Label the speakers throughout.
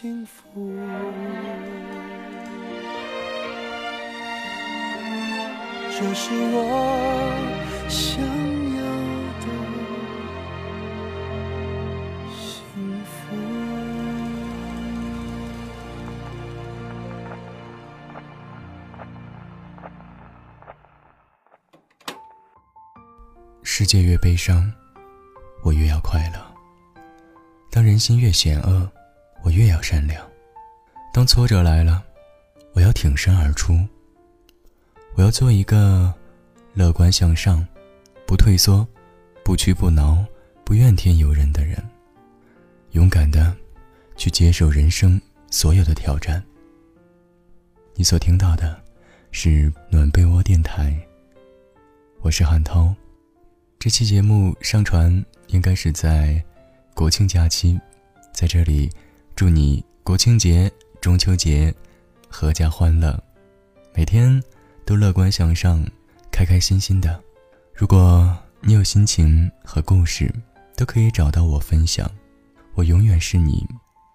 Speaker 1: 幸福，这是我想要的幸福。
Speaker 2: 世界越悲伤，我越要快乐。当人心越险恶，我越要善良；当挫折来了，我要挺身而出。我要做一个乐观向上、不退缩、不屈不挠、不怨天尤人的人，勇敢的去接受人生所有的挑战。你所听到的是暖被窝电台，我是韩涛。这期节目上传应该是在。国庆假期，在这里，祝你国庆节、中秋节，阖家欢乐，每天都乐观向上，开开心心的。如果你有心情和故事，都可以找到我分享。我永远是你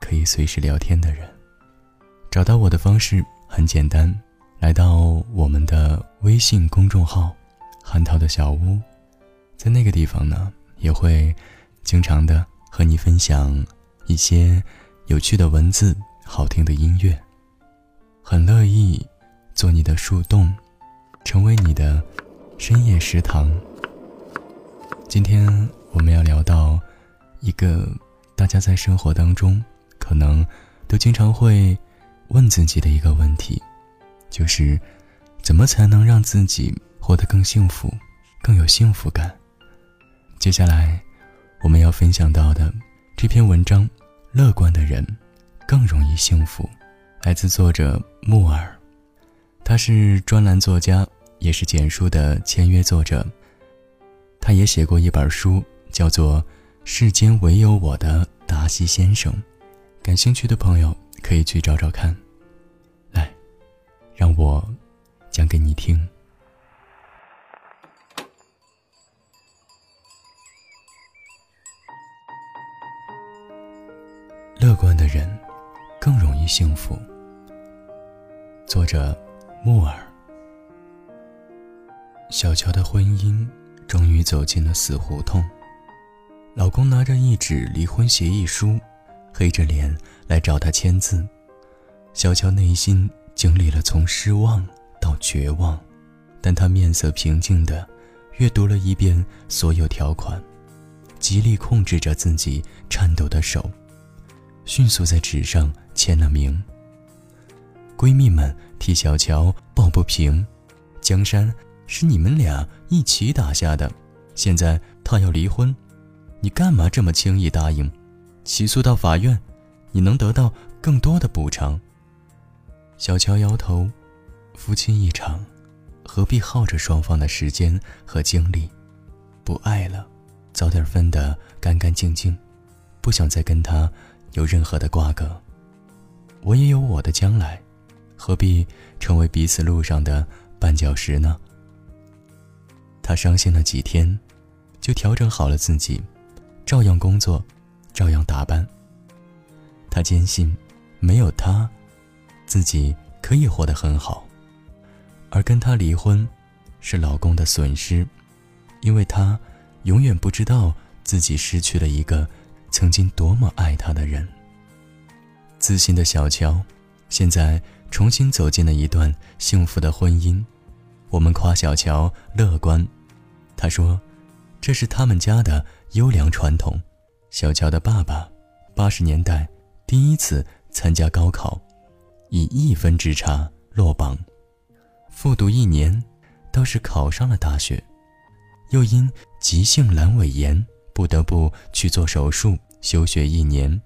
Speaker 2: 可以随时聊天的人。找到我的方式很简单，来到我们的微信公众号“韩涛的小屋”，在那个地方呢，也会经常的。和你分享一些有趣的文字、好听的音乐，很乐意做你的树洞，成为你的深夜食堂。今天我们要聊到一个大家在生活当中可能都经常会问自己的一个问题，就是怎么才能让自己活得更幸福、更有幸福感？接下来。我们要分享到的这篇文章，《乐观的人更容易幸福》，来自作者木耳，他是专栏作家，也是简书的签约作者。他也写过一本书，叫做《世间唯有我的达西先生》，感兴趣的朋友可以去找找看。来，让我讲给你听。乐观的人更容易幸福。作者：木耳。小乔的婚姻终于走进了死胡同，老公拿着一纸离婚协议书，黑着脸来找她签字。小乔内心经历了从失望到绝望，但她面色平静的阅读了一遍所有条款，极力控制着自己颤抖的手。迅速在纸上签了名。闺蜜们替小乔抱不平，江山是你们俩一起打下的，现在他要离婚，你干嘛这么轻易答应？起诉到法院，你能得到更多的补偿。小乔摇头，夫妻一场，何必耗着双方的时间和精力？不爱了，早点分得干干净净，不想再跟他。有任何的瓜葛，我也有我的将来，何必成为彼此路上的绊脚石呢？他伤心了几天，就调整好了自己，照样工作，照样打扮。他坚信，没有他，自己可以活得很好，而跟他离婚，是老公的损失，因为他永远不知道自己失去了一个曾经多么爱他的人。自信的小乔，现在重新走进了一段幸福的婚姻。我们夸小乔乐观，他说：“这是他们家的优良传统。”小乔的爸爸，八十年代第一次参加高考，以一分之差落榜，复读一年，倒是考上了大学。又因急性阑尾炎，不得不去做手术，休学一年。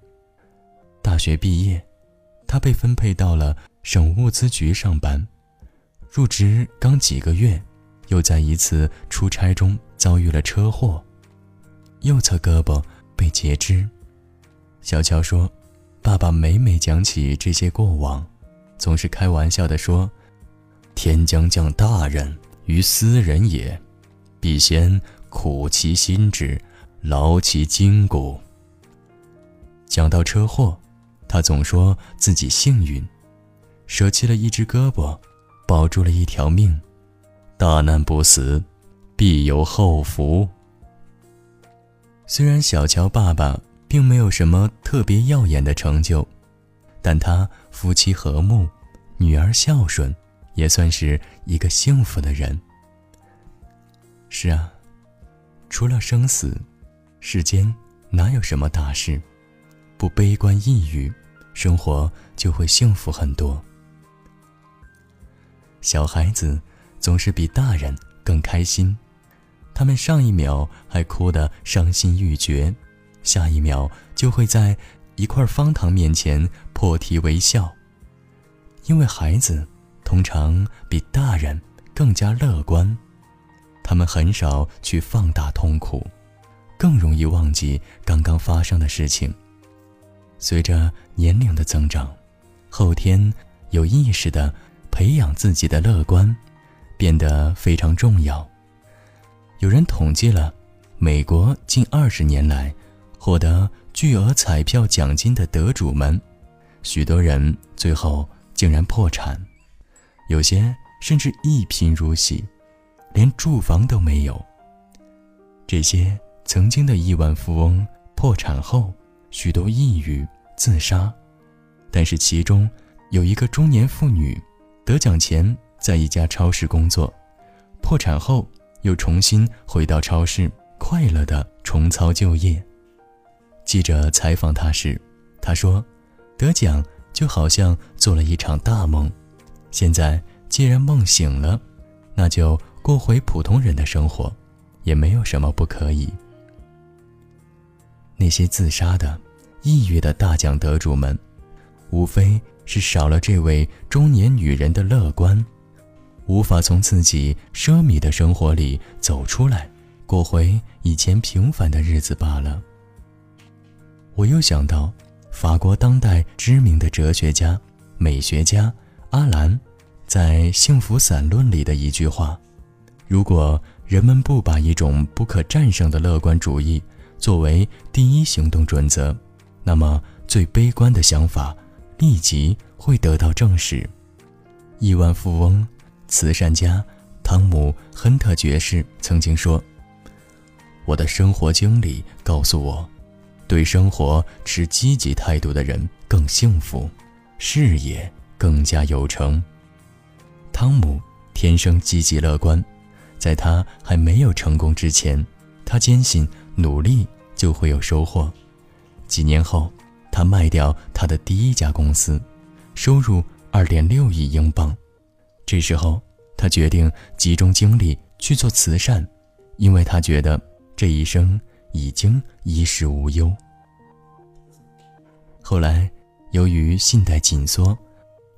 Speaker 2: 大学毕业，他被分配到了省物资局上班。入职刚几个月，又在一次出差中遭遇了车祸，右侧胳膊被截肢。小乔说：“爸爸每每讲起这些过往，总是开玩笑地说：‘天将降大任于斯人也。’”必先苦其心志，劳其筋骨。讲到车祸，他总说自己幸运，舍弃了一只胳膊，保住了一条命。大难不死，必有后福。虽然小乔爸爸并没有什么特别耀眼的成就，但他夫妻和睦，女儿孝顺，也算是一个幸福的人。是啊，除了生死，世间哪有什么大事？不悲观抑郁，生活就会幸福很多。小孩子总是比大人更开心，他们上一秒还哭得伤心欲绝，下一秒就会在一块方糖面前破涕为笑。因为孩子通常比大人更加乐观。他们很少去放大痛苦，更容易忘记刚刚发生的事情。随着年龄的增长，后天有意识的培养自己的乐观，变得非常重要。有人统计了，美国近二十年来获得巨额彩票奖金的得主们，许多人最后竟然破产，有些甚至一贫如洗。连住房都没有。这些曾经的亿万富翁破产后，许多抑郁自杀，但是其中有一个中年妇女，得奖前在一家超市工作，破产后又重新回到超市，快乐的重操旧业。记者采访她时，她说：“得奖就好像做了一场大梦，现在既然梦醒了，那就。”过回普通人的生活，也没有什么不可以。那些自杀的、抑郁的大奖得主们，无非是少了这位中年女人的乐观，无法从自己奢靡的生活里走出来，过回以前平凡的日子罢了。我又想到，法国当代知名的哲学家、美学家阿兰，在《幸福散论》里的一句话。如果人们不把一种不可战胜的乐观主义作为第一行动准则，那么最悲观的想法立即会得到证实。亿万富翁、慈善家汤姆·亨特爵士曾经说：“我的生活经历告诉我，对生活持积极态度的人更幸福，事业更加有成。”汤姆天生积极乐观。在他还没有成功之前，他坚信努力就会有收获。几年后，他卖掉他的第一家公司，收入二点六亿英镑。这时候，他决定集中精力去做慈善，因为他觉得这一生已经衣食无忧。后来，由于信贷紧缩，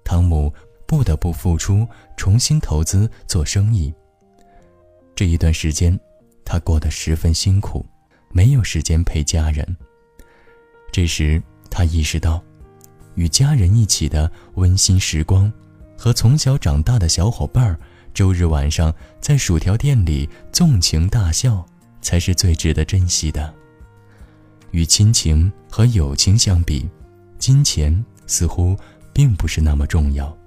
Speaker 2: 汤姆不得不复出，重新投资做生意。这一段时间，他过得十分辛苦，没有时间陪家人。这时，他意识到，与家人一起的温馨时光，和从小长大的小伙伴周日晚上在薯条店里纵情大笑，才是最值得珍惜的。与亲情和友情相比，金钱似乎并不是那么重要。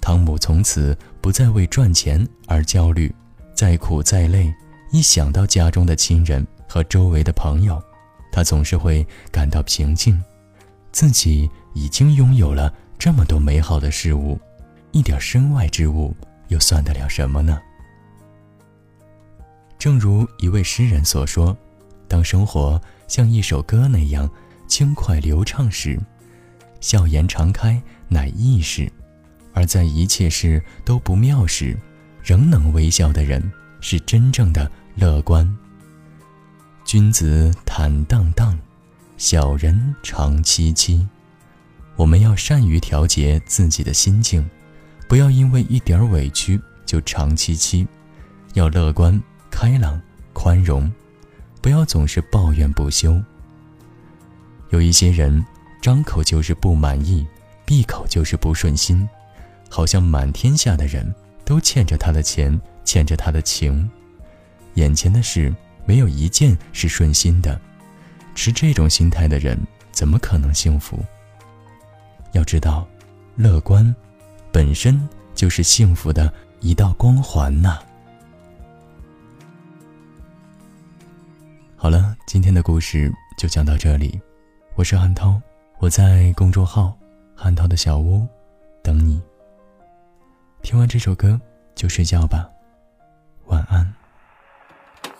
Speaker 2: 汤姆从此不再为赚钱而焦虑。再苦再累，一想到家中的亲人和周围的朋友，他总是会感到平静。自己已经拥有了这么多美好的事物，一点身外之物又算得了什么呢？正如一位诗人所说：“当生活像一首歌那样轻快流畅时，笑颜常开乃易事；而在一切事都不妙时，仍能微笑的人，是真正的乐观。君子坦荡荡，小人长戚戚。我们要善于调节自己的心境，不要因为一点委屈就长戚戚，要乐观。”开朗、宽容，不要总是抱怨不休。有一些人，张口就是不满意，闭口就是不顺心，好像满天下的人都欠着他的钱，欠着他的情。眼前的事没有一件是顺心的，持这种心态的人怎么可能幸福？要知道，乐观本身就是幸福的一道光环呐。好了，今天的故事就讲到这里。我是汉涛，我在公众号“汉涛的小屋”等你。听完这首歌就睡觉吧，晚安。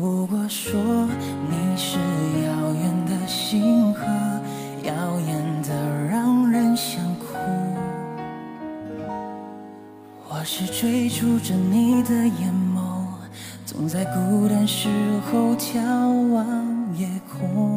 Speaker 3: 如果说你是遥远的星河，耀眼的让人想哭。我是追逐着你的眼眸，总在孤单时候眺望夜空。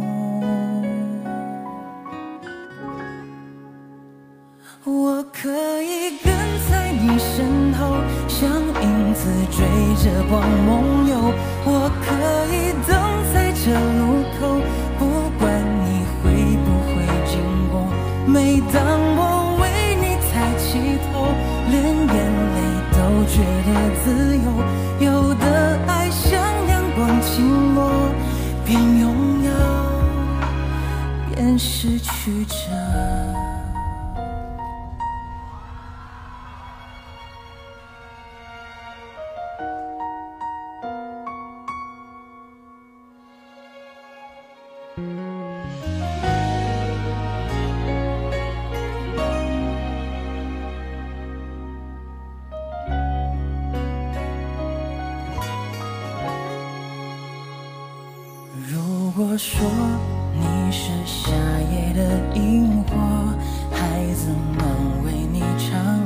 Speaker 3: 失去着。如果说是夏夜的萤火，孩子们为你唱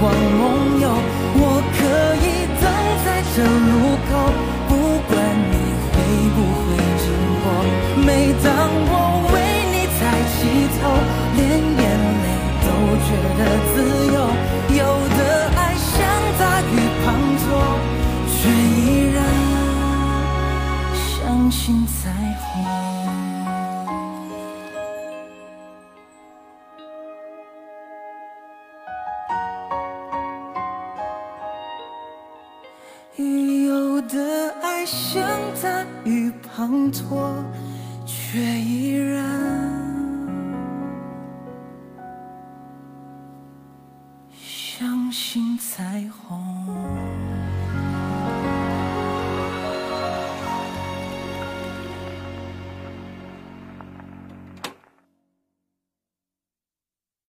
Speaker 3: 光梦游。的爱像大雨滂沱，却依然